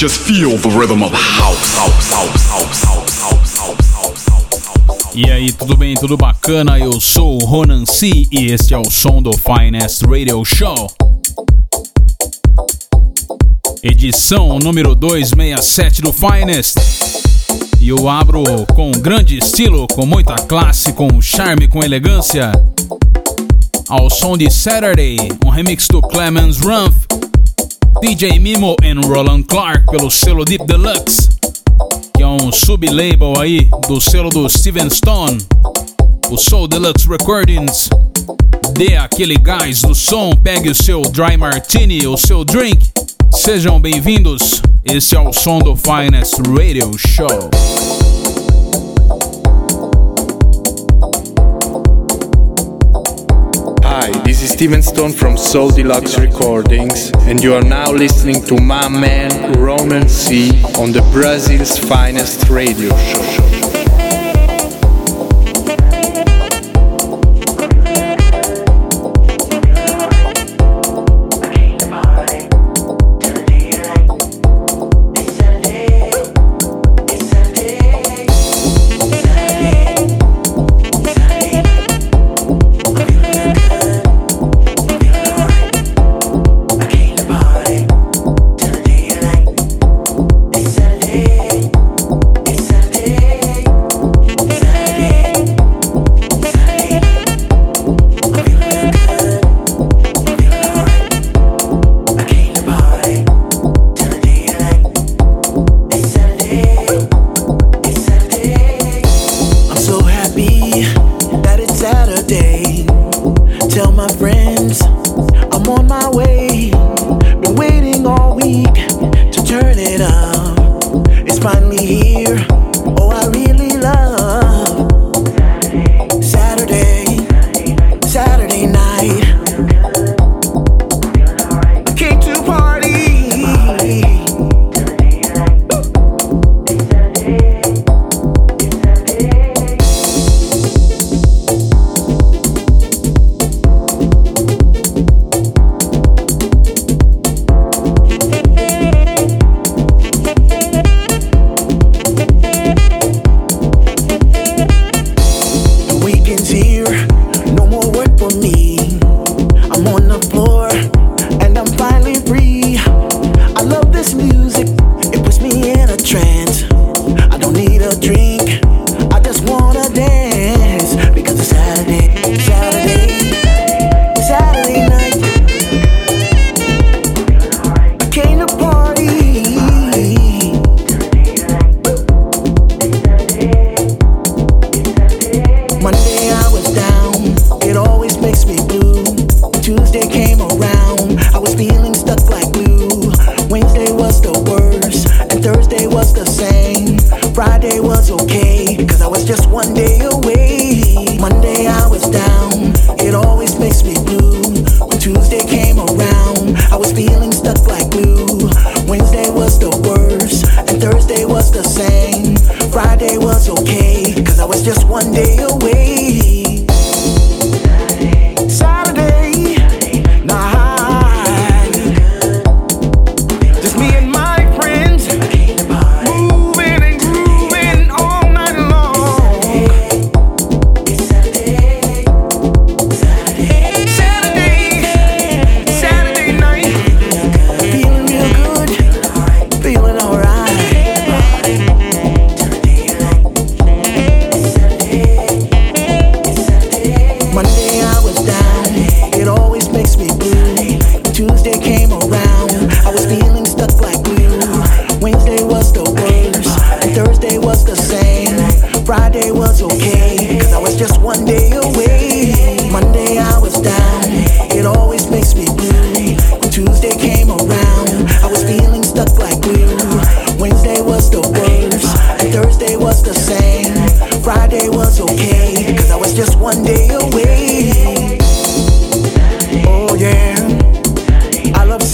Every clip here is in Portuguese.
Just feel the rhythm of house, house, house, house, house, house, house. E aí, tudo bem? Tudo bacana? Eu sou o Ronan C e este é o som do Finest Radio Show. Edição número 267 do Finest. E eu abro com grande estilo, com muita classe, com charme, com elegância. Ao som de Saturday, um remix do Clemens Rumpf, DJ Mimo e Roland Clark pelo selo Deep Deluxe, que é um sub-label aí do selo do Steven Stone, o Soul Deluxe Recordings. Dê aquele gás do som, pegue o seu dry martini, o seu drink. Sejam bem-vindos. Esse é o som do Finest Radio Show. Hi, this is Steven Stone from Soul Deluxe Recordings, and you are now listening to my man Ronan C on the Brazil's finest radio show.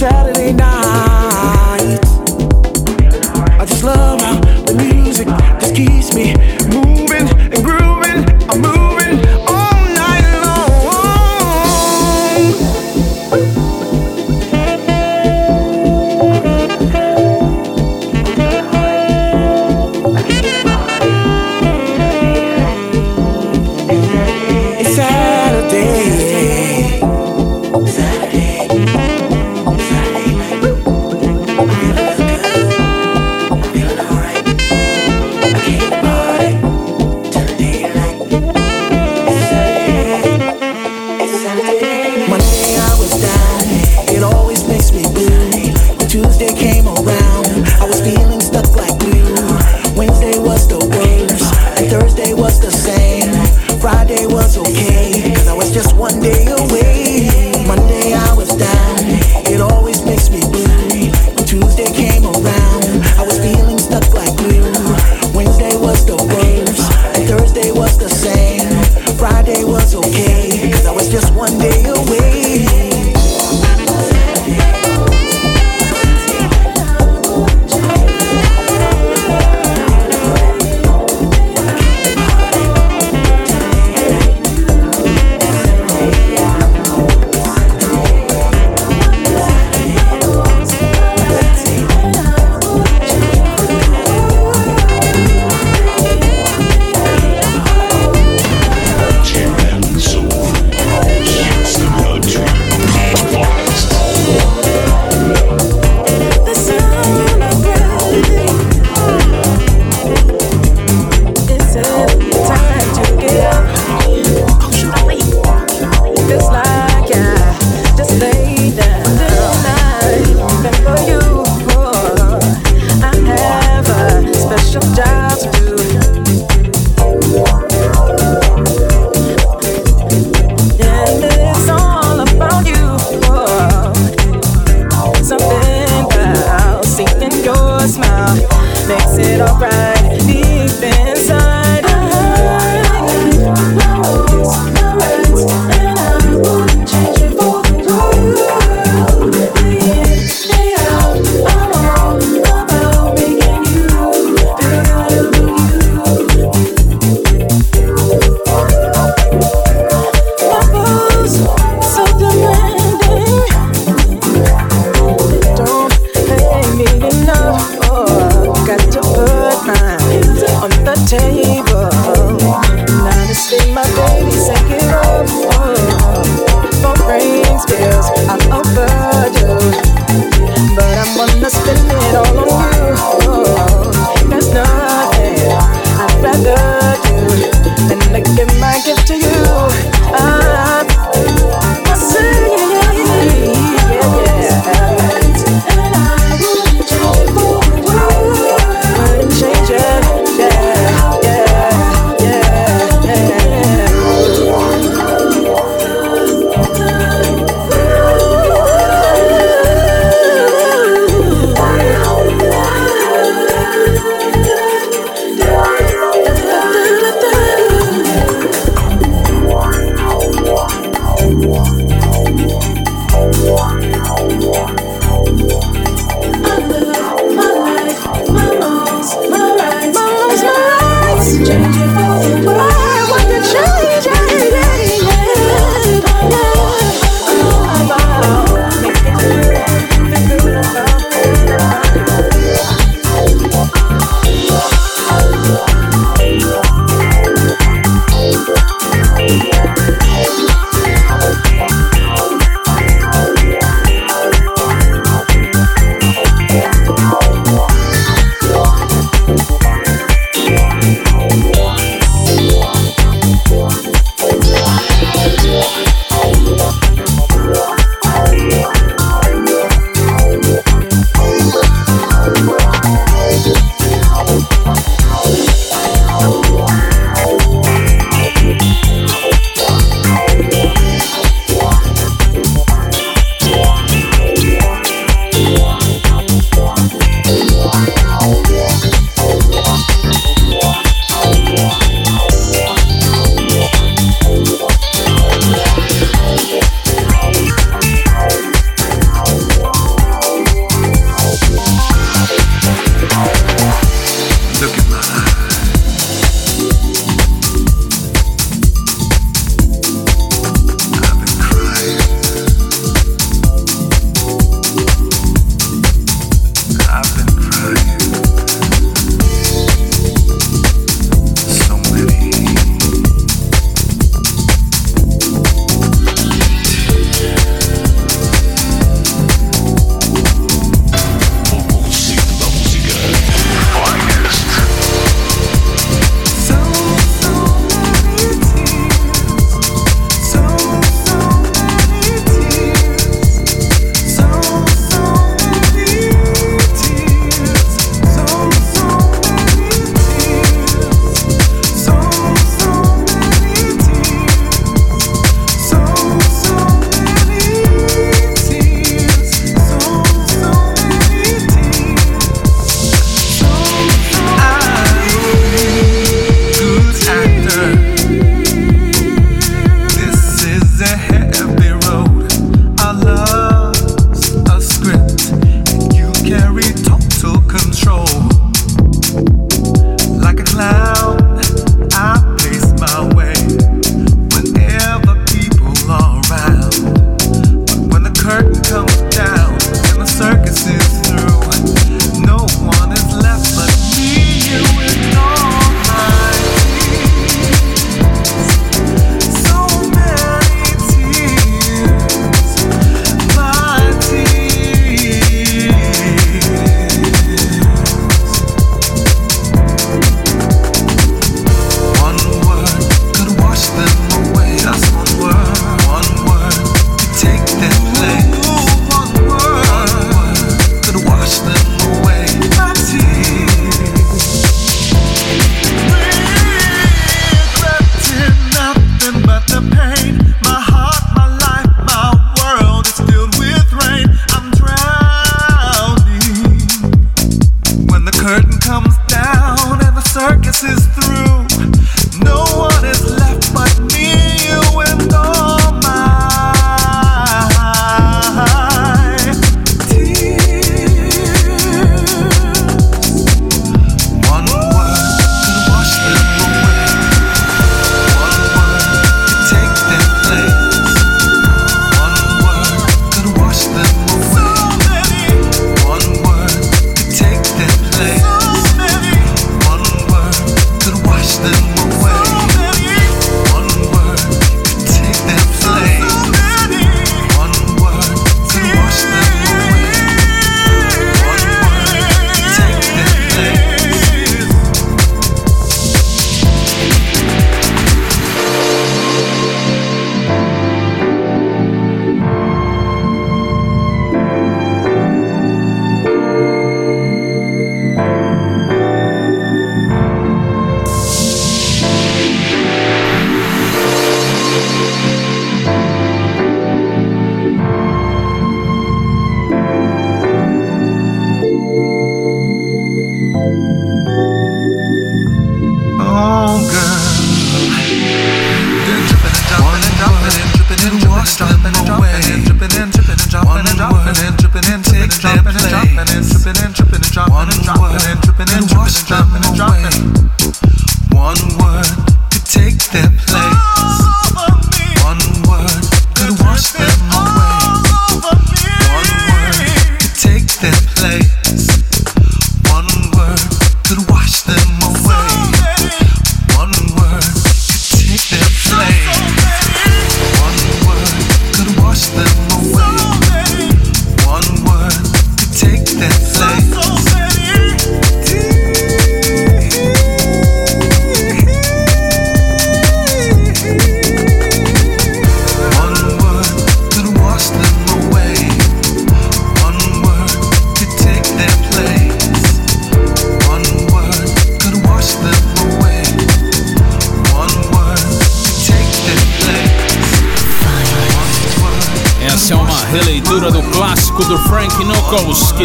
out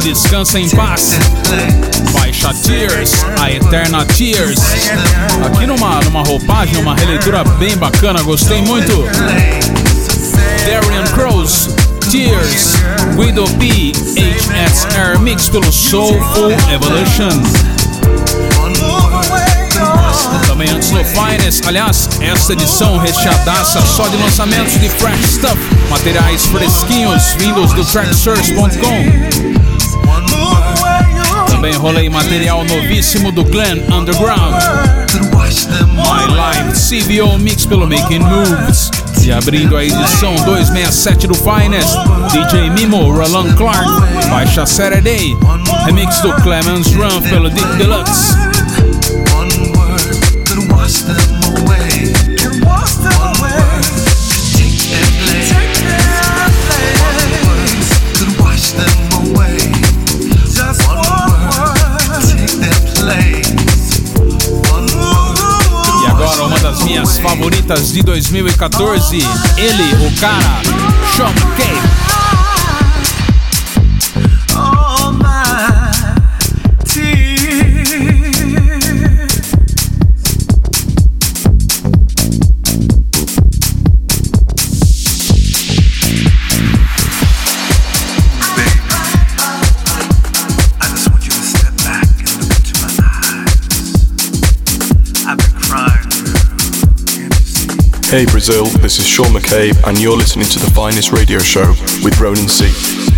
descansa em paz. Baixa Tears, a Eterna Tears. Aqui numa, numa roupagem, uma releitura bem bacana, gostei muito. Darian Crows, Tears, Guido P, HSR Mix pelo Soulful Evolution. Também antes no Finest, aliás, esta edição recheadaça só de lançamentos de fresh stuff, materiais fresquinhos vindos do tracksource.com. Também rolei material novíssimo do Glenn Underground. My Life CBO Mix pelo Making Moves. E abrindo a edição 267 do Finest, DJ Mimo, Roland Clark, Baixa Saturday, remix do Clemens Run pelo Deep Deluxe. Minhas favoritas de 2014. Ele, o cara, Sean Cave. Hey Brazil, this is Sean McCabe, and you're listening to the finest radio show with Ronan C.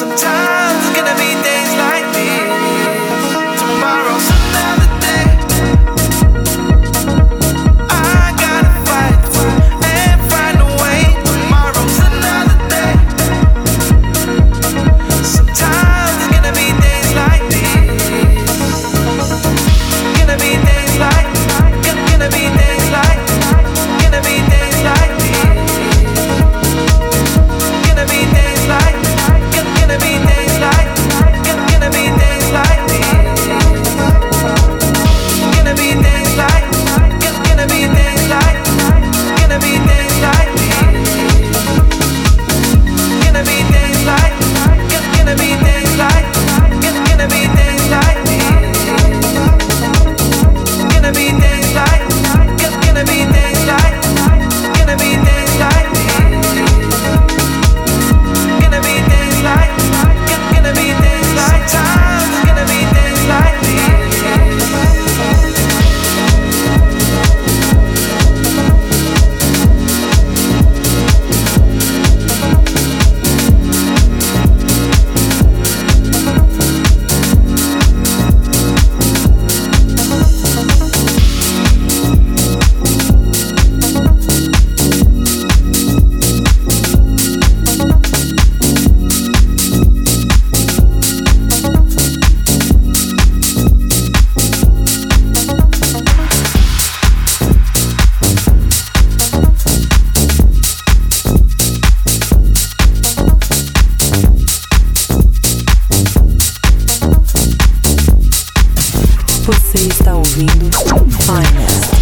sometimes. Você está ouvindo Finest.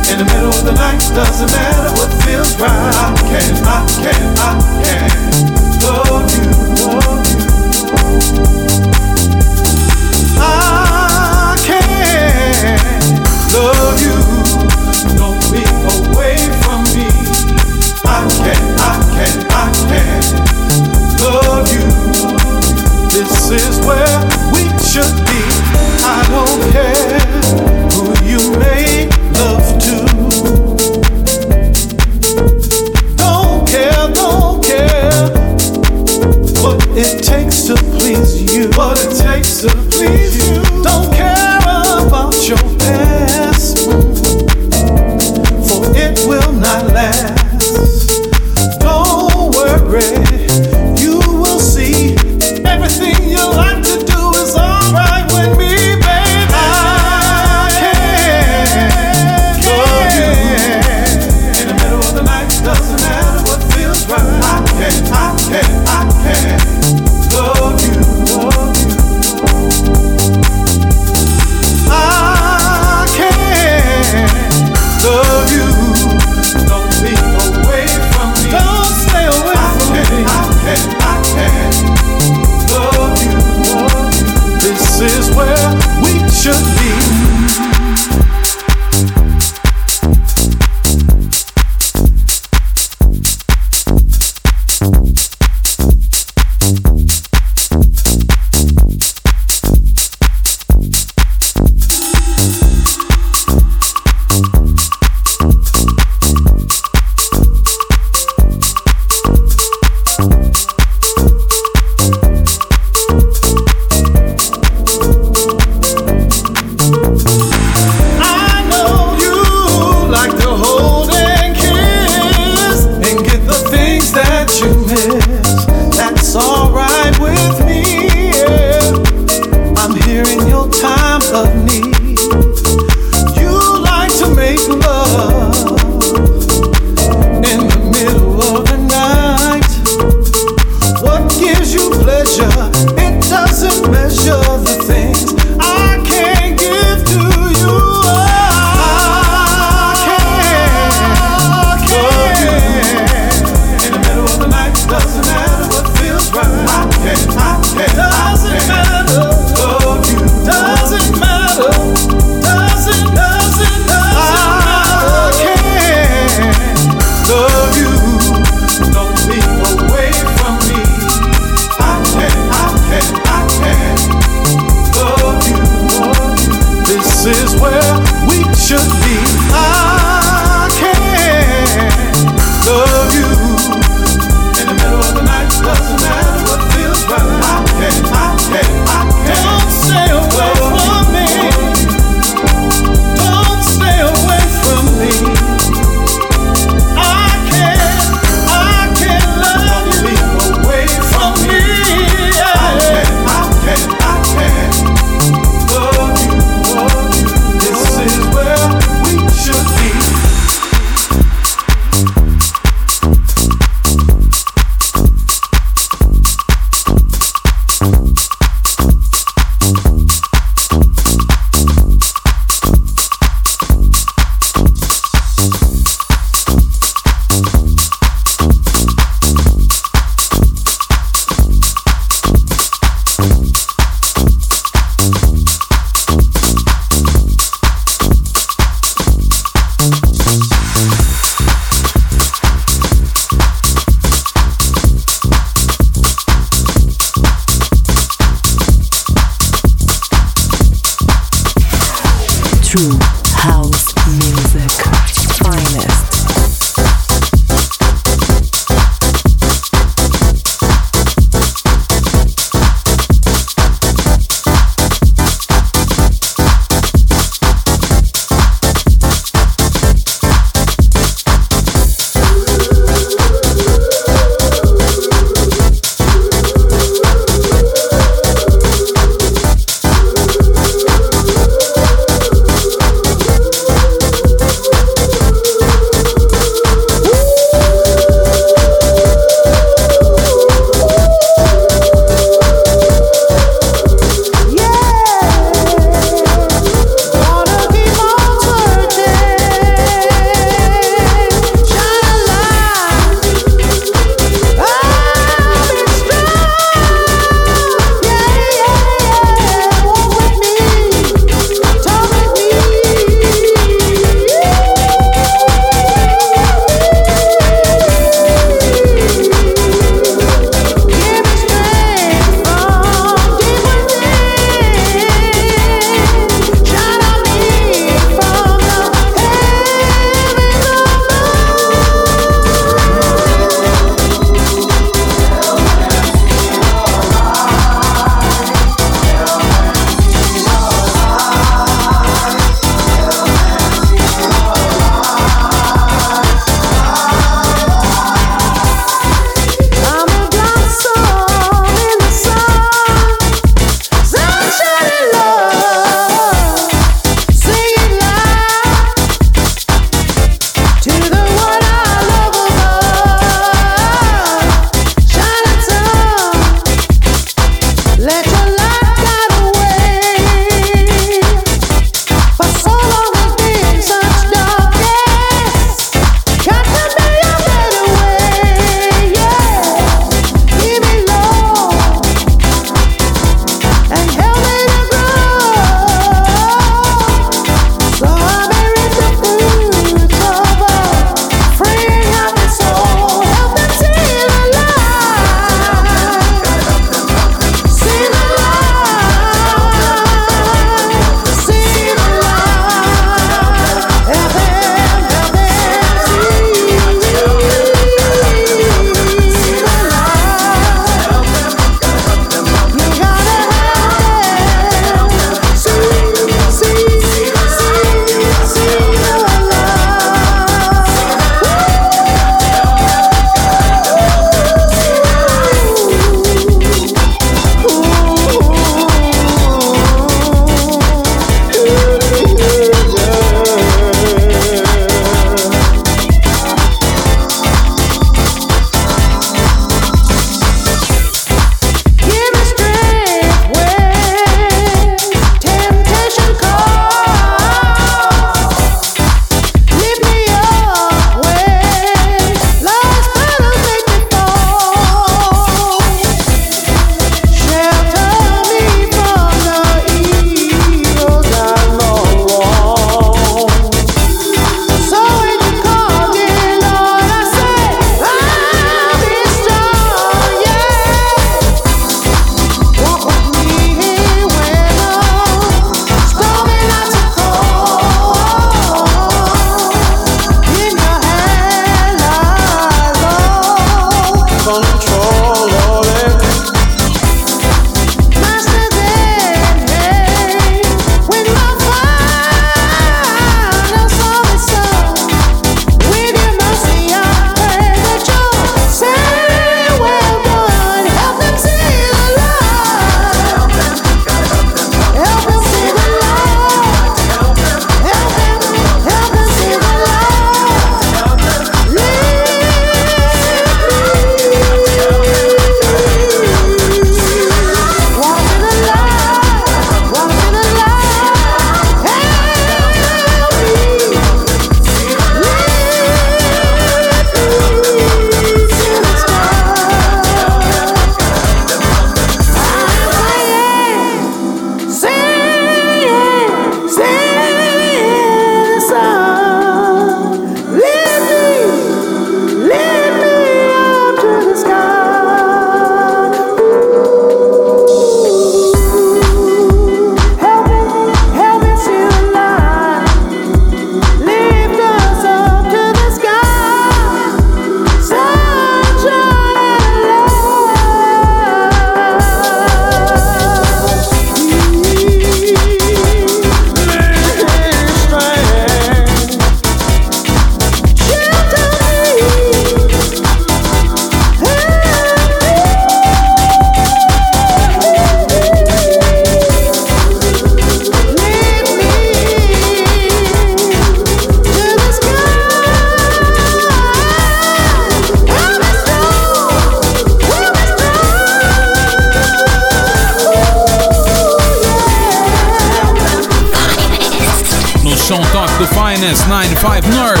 Finest 95 North.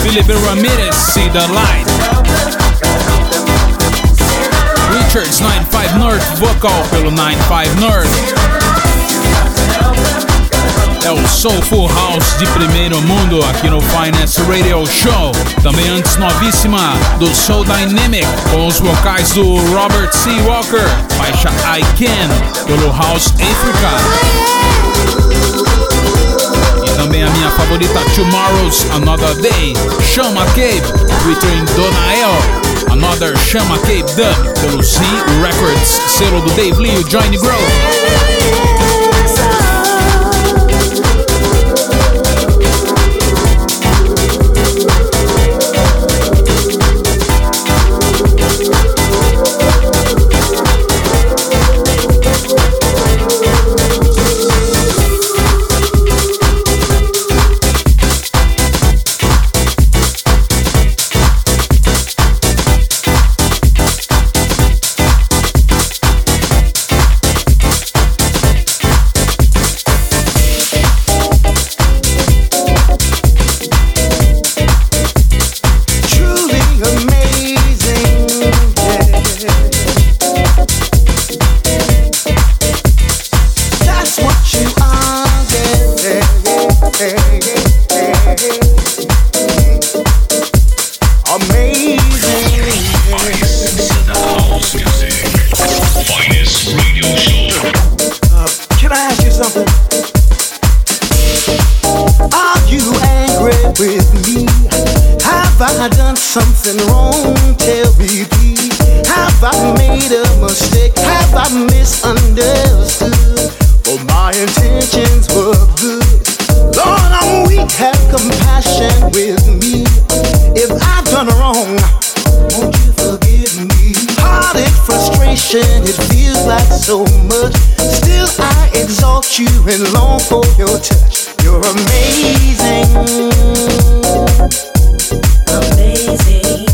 Felipe Ramirez, See the Light. Richards 95 North, vocal pelo 95 North. É o Soulful House de primeiro mundo aqui no Finance Radio Show. Também antes novíssima do Soul Dynamic com os vocais do Robert C. Walker, faixa I Can pelo House Africa. Também a minha favorita Tomorrow's Another Day, Chama Cape, featuring Donael. Another Chama Cape Dub pelo Z Records, selo do Dave Lee e Johnny Grove. Tell me, please. Have I made a mistake? Have I misunderstood? Well, my intentions were good. Lord, I'm weak. Have compassion with me. If I've done wrong, won't you forgive me? Heartache, frustration, it feels like so much. Still, I exalt you and long for your touch. You're amazing. Amazing.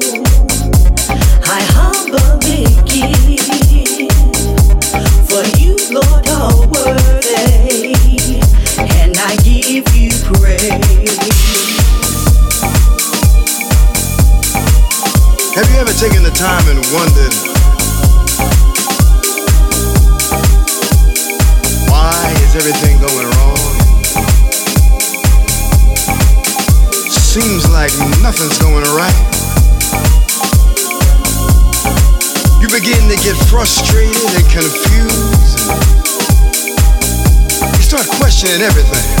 wondered why is everything going wrong? Seems like nothing's going right. You begin to get frustrated and confused. You start questioning everything.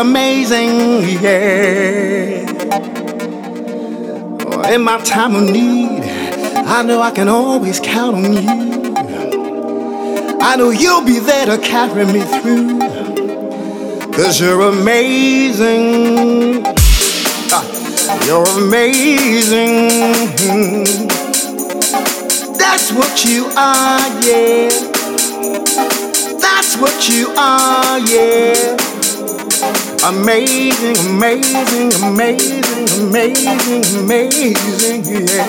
amazing, yeah. In my time of need, I know I can always count on you. I know you'll be there to carry me through. Cause you're amazing. Ah, you're amazing. That's what you are, yeah. That's what you are, yeah. Amazing, amazing, amazing, amazing, amazing, yeah.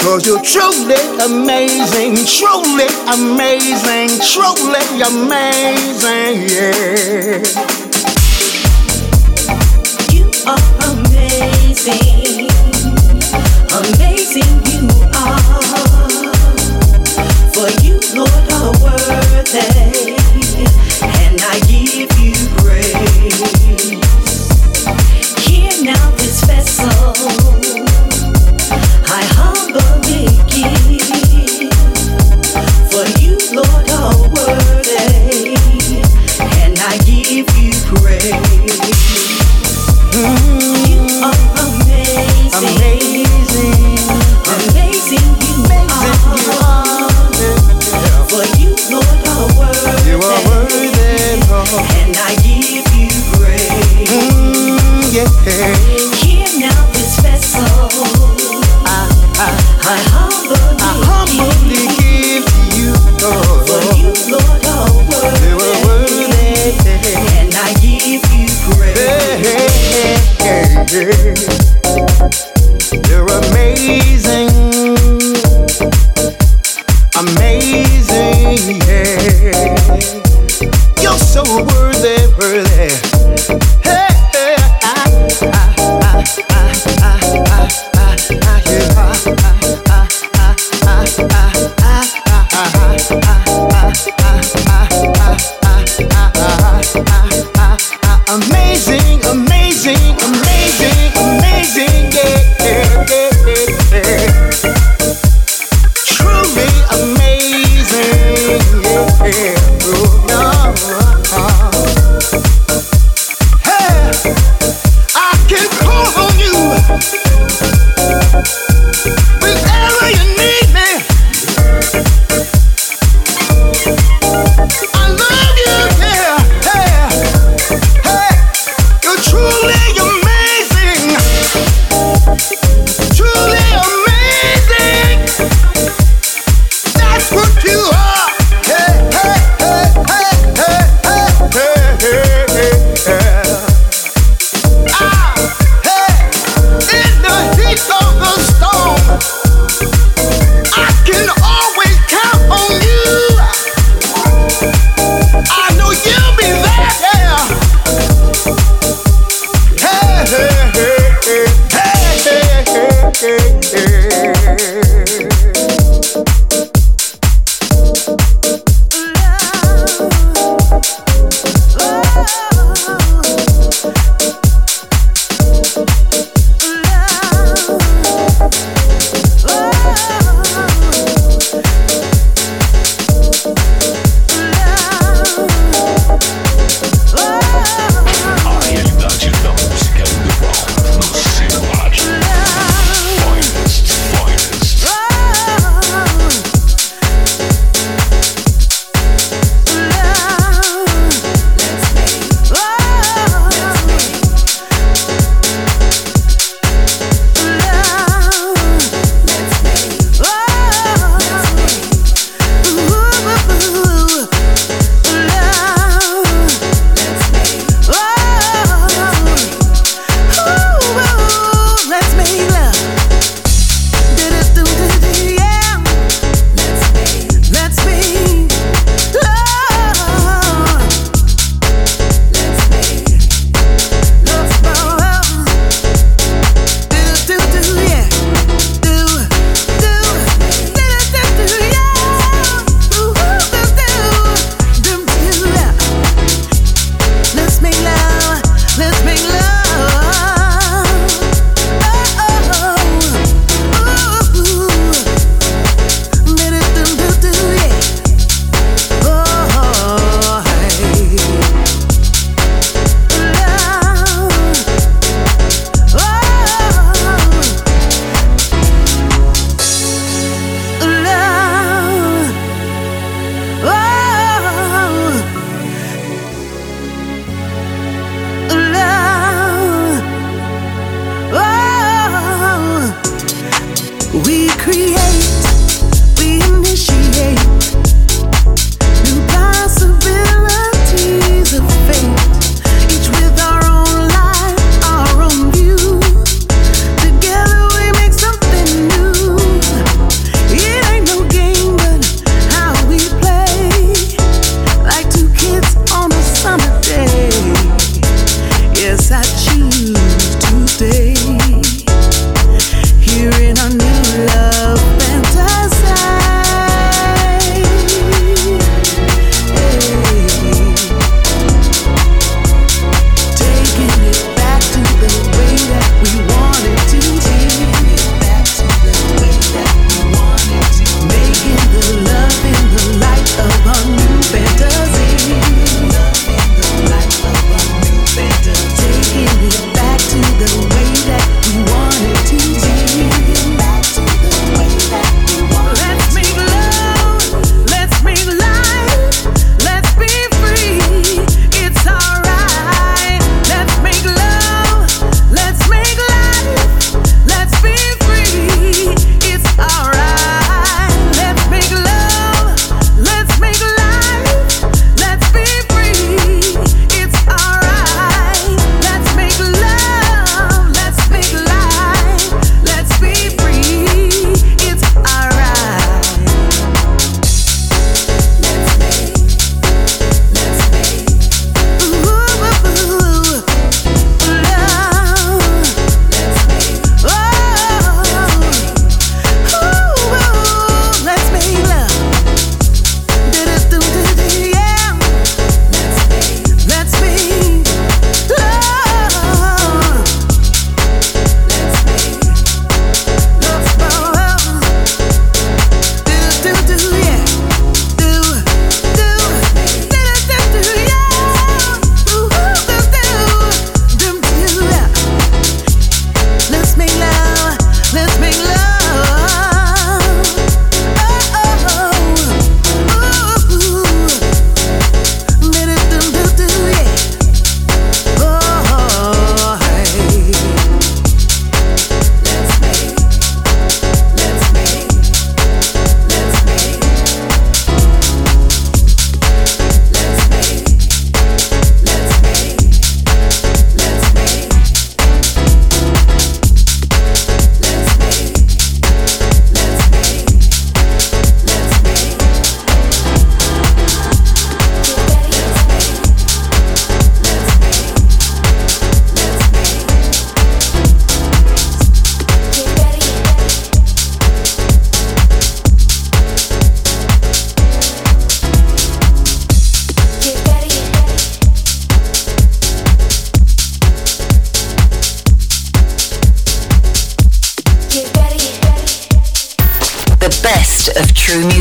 Cause you're truly amazing, truly amazing, truly amazing, yeah. You are amazing, amazing you are. For you, Lord, are worthy, I give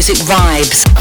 music vibes.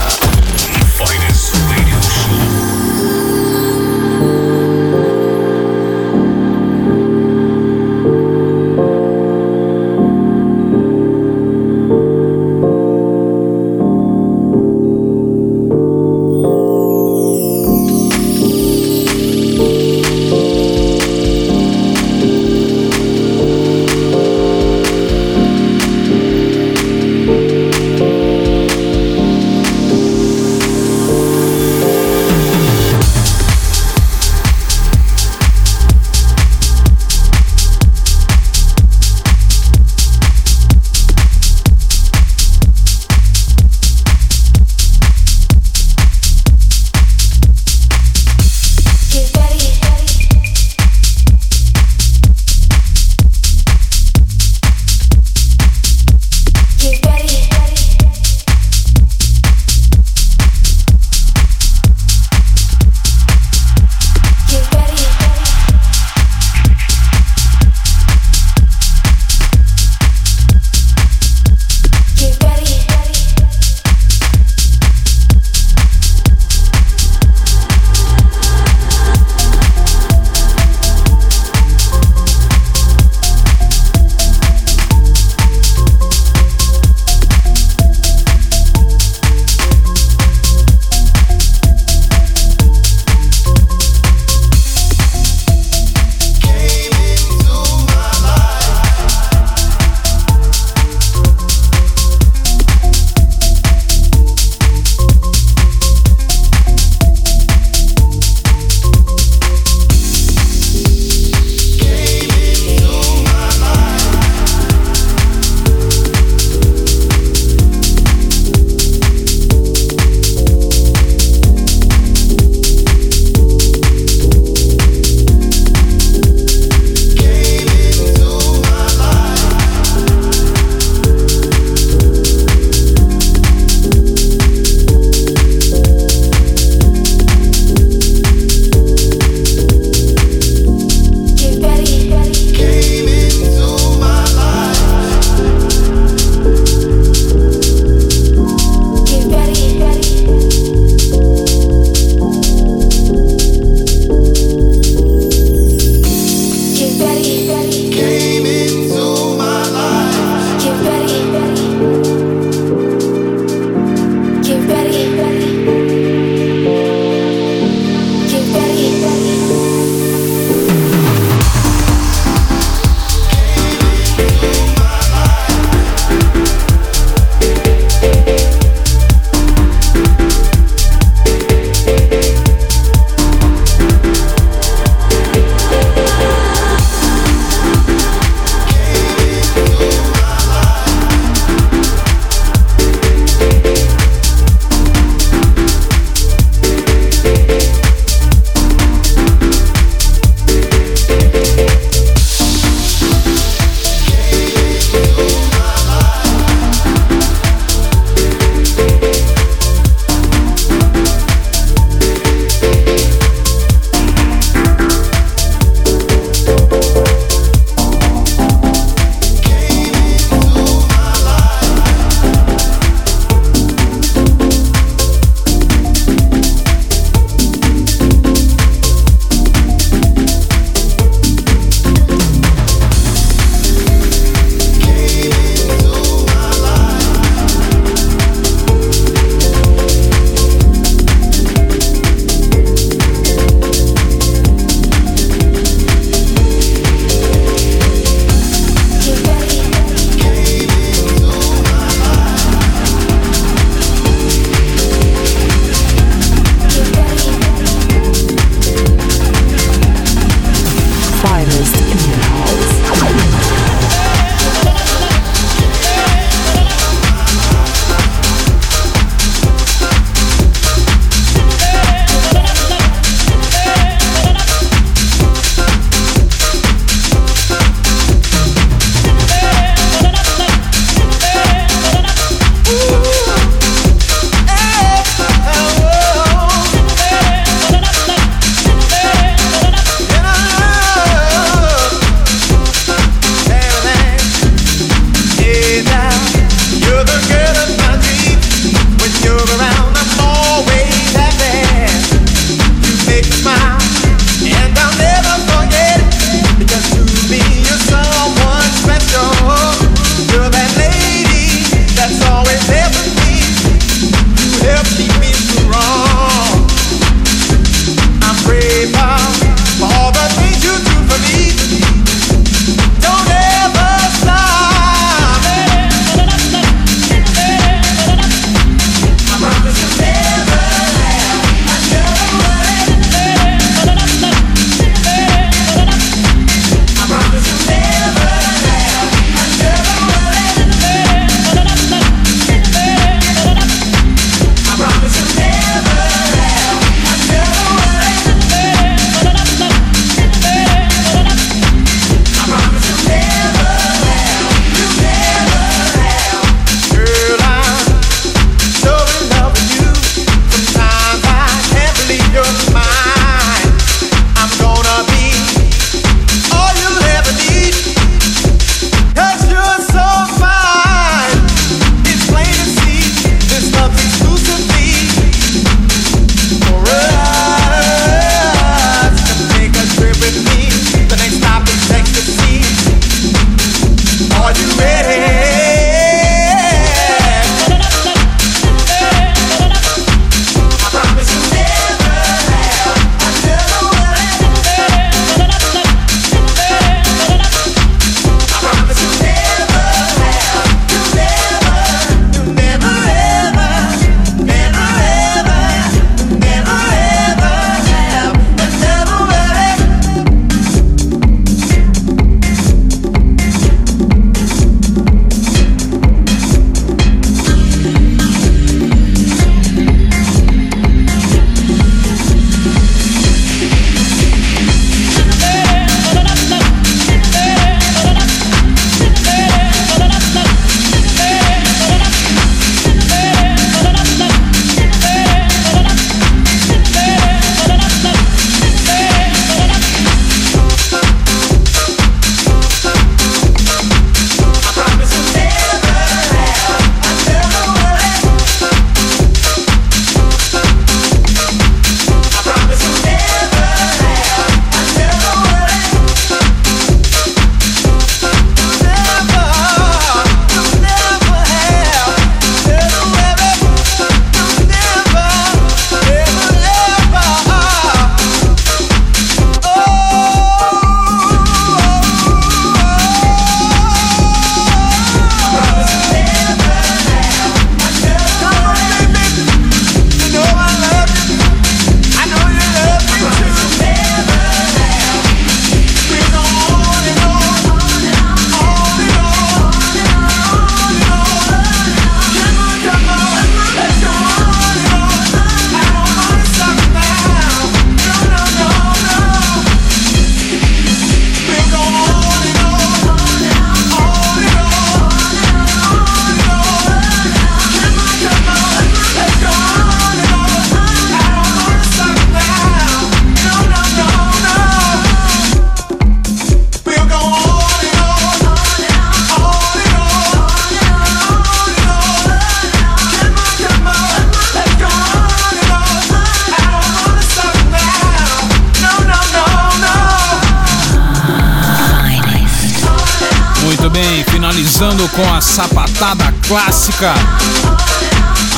Finalizando com a sapatada clássica.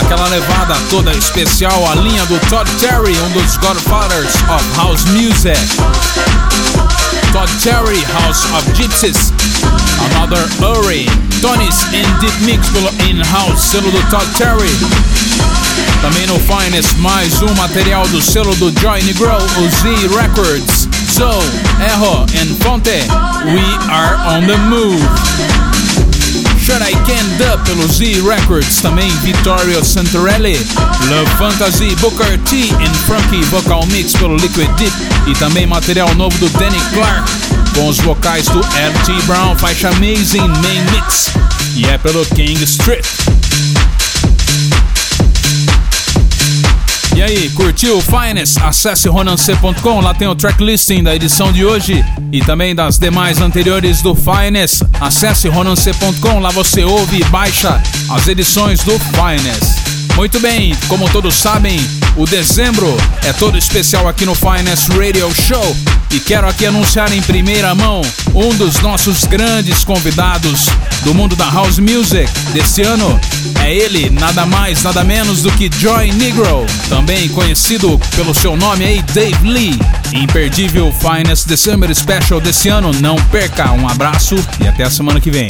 Aquela levada toda especial, a linha do Todd Terry, um dos Godfathers of House Music. Todd Terry, House of Gypsies. Another Uri, Tony's in Deep Mix pelo In-House, selo do Todd Terry. Também no Finest, mais um material do selo do Joy Negro, o Z Records. Zoe, Erro and Fonte, We Are On The Move. Should I Can Up pelo Z Records, também Vittorio Santorelli, Love Fantasy, Booker T and Frankie Vocal Mix pelo Liquid Deep e também material novo do Danny Clark com os vocais do L.T. Brown, faixa Amazing Main Mix e é pelo King Street. Aí, curtiu o Finest? Acesse ronance.com, lá tem o tracklisting da edição de hoje e também das demais anteriores do Finest. Acesse ronance.com, lá você ouve e baixa as edições do Finest. Muito bem, como todos sabem, o dezembro é todo especial aqui no Finest Radio Show e quero aqui anunciar em primeira mão um dos nossos grandes convidados do mundo da house music desse ano. É ele, nada mais, nada menos do que Joy Negro, também conhecido pelo seu nome aí, Dave Lee. Imperdível Finest December Special desse ano, não perca. Um abraço e até a semana que vem.